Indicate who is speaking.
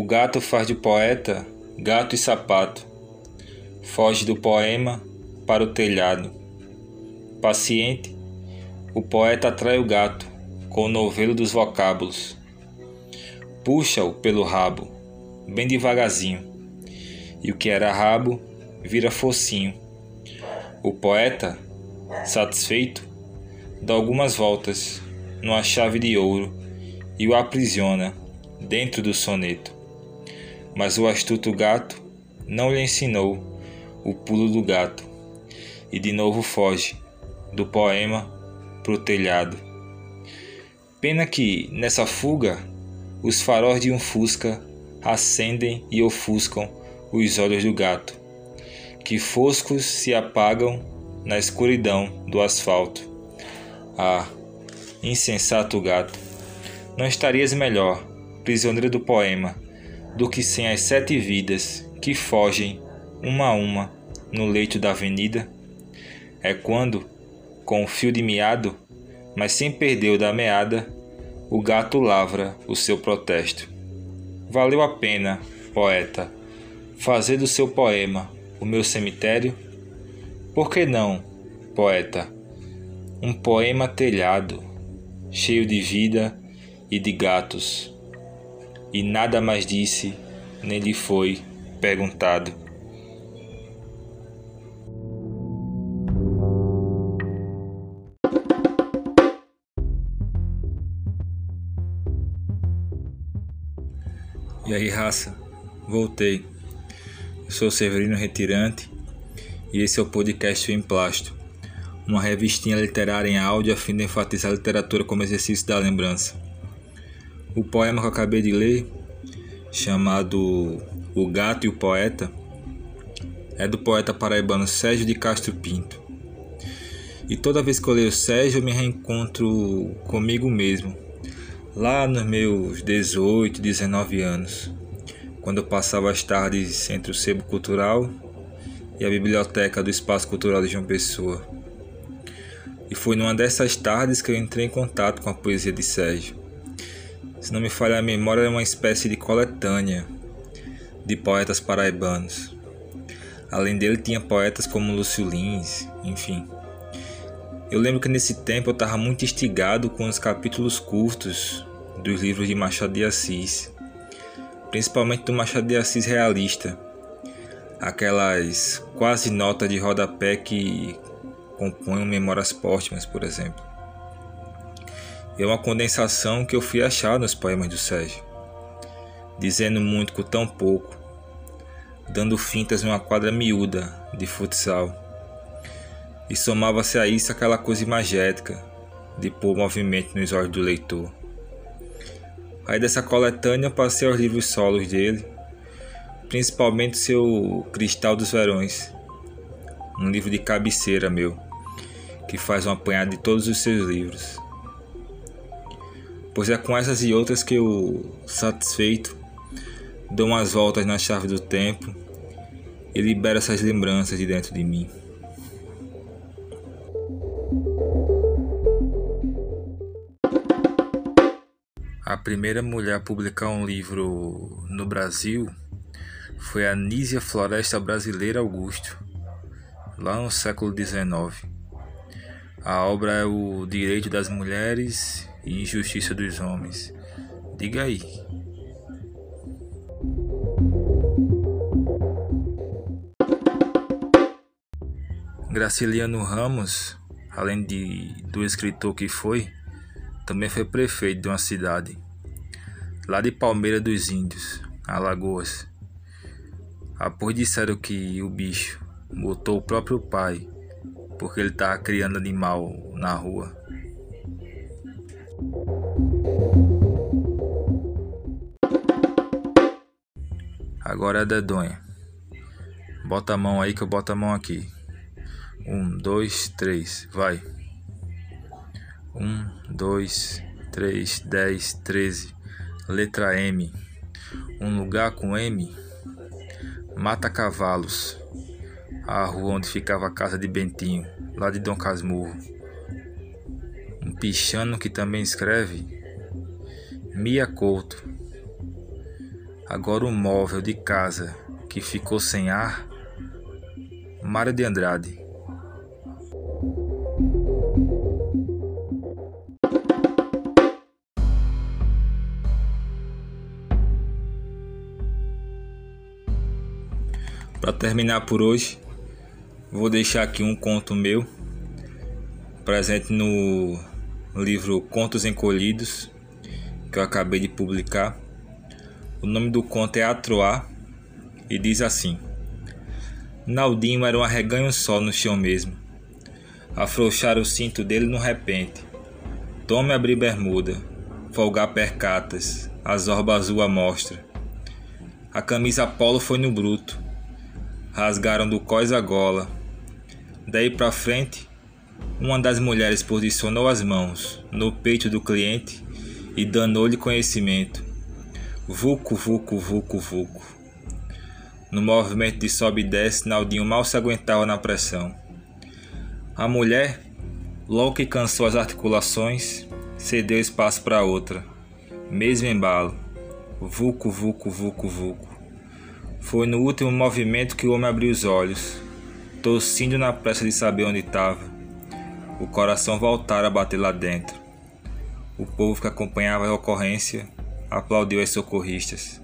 Speaker 1: O gato faz de poeta gato e sapato. Foge do poema para o telhado. Paciente, o poeta atrai o gato com o novelo dos vocábulos. Puxa-o pelo rabo, bem devagarzinho, e o que era rabo vira focinho. O poeta, satisfeito, dá algumas voltas numa chave de ouro e o aprisiona dentro do soneto. Mas o astuto gato não lhe ensinou o pulo do gato e de novo foge do poema pro telhado. Pena que, nessa fuga, os faróis de um fusca acendem e ofuscam os olhos do gato, que foscos se apagam na escuridão do asfalto. Ah, insensato gato, não estarias melhor, prisioneiro do poema, do que sem as sete vidas que fogem, uma a uma, no leito da avenida? É quando, com o fio de miado, mas sem perder o da meada, o gato lavra o seu protesto. Valeu a pena, poeta, fazer do seu poema o meu cemitério? Por que não, poeta, um poema telhado, cheio de vida e de gatos? E nada mais disse, nem lhe foi perguntado. E aí, raça? Voltei. Eu sou Severino Retirante e esse é o podcast em Plástico, uma revistinha literária em áudio a fim de enfatizar a literatura como exercício da lembrança. O poema que eu acabei de ler, chamado O Gato e o Poeta, é do poeta paraibano Sérgio de Castro Pinto. E toda vez que eu leio Sérgio, eu me reencontro comigo mesmo lá nos meus 18, 19 anos, quando eu passava as tardes entre o Sebo Cultural e a biblioteca do Espaço Cultural de João Pessoa. E foi numa dessas tardes que eu entrei em contato com a poesia de Sérgio. Se não me falha a memória, é uma espécie de coletânea de poetas paraibanos. Além dele, tinha poetas como Lúcio Lins, enfim. Eu lembro que nesse tempo eu estava muito instigado com os capítulos curtos dos livros de Machado de Assis, principalmente do Machado de Assis realista, aquelas quase notas de rodapé que compõem Memórias Póstumas, por exemplo. É uma condensação que eu fui achar nos poemas do Sérgio, dizendo muito com tão pouco, dando fintas numa quadra miúda de futsal e somava-se a isso aquela coisa imagética de pôr movimento nos olhos do leitor. Aí dessa coletânea passei aos livros solos dele, principalmente seu Cristal dos Verões, um livro de cabeceira meu, que faz um apanhado de todos os seus livros. Pois é com essas e outras que eu, satisfeito, dou umas voltas na chave do tempo e libero essas lembranças de dentro de mim. A primeira mulher a publicar um livro no Brasil foi a Nísia Floresta Brasileira Augusto, lá no século XIX. A obra é O Direito das Mulheres e Injustiça dos Homens. Diga aí. Graciliano Ramos, além de do escritor que foi, também foi prefeito de uma cidade, lá de Palmeira dos Índios, Alagoas. Após disseram que o bicho botou o próprio pai porque ele estava criando animal na rua. Agora é dedonha. Bota a mão aí que eu boto a mão aqui. Um, dois, três, vai. Um, dois, três, dez, treze. Letra M. Um lugar com M. Mata Cavalos. A rua onde ficava a casa de Bentinho, lá de Dom Casmurro. Um pichano que também escreve. Mia Couto. Agora o móvel de casa que ficou sem ar. Mário de Andrade. Para terminar por hoje, vou deixar aqui um conto meu, presente no livro Contos Encolhidos, que eu acabei de publicar. O nome do conto é Atroar e diz assim: Naldinho era um arreganho só no chão mesmo. Afrouxar o cinto dele no repente. Tome abrir bermuda, folgar percatas, a zorba azul à mostra. A camisa polo foi no bruto. Rasgaram do cós a gola. Daí para frente, uma das mulheres posicionou as mãos no peito do cliente e danou-lhe conhecimento. Vuco, vuco, vuco, vuco. No movimento de sobe e desce, Naldinho mal se aguentava na pressão. A mulher, logo que cansou as articulações, cedeu espaço para outra. Mesmo embalo. Vuco, vuco, vuco, vuco. Foi no último movimento que o homem abriu os olhos, tossindo na pressa de saber onde estava. O coração voltara a bater lá dentro. O povo que acompanhava a ocorrência aplaudiu as socorristas.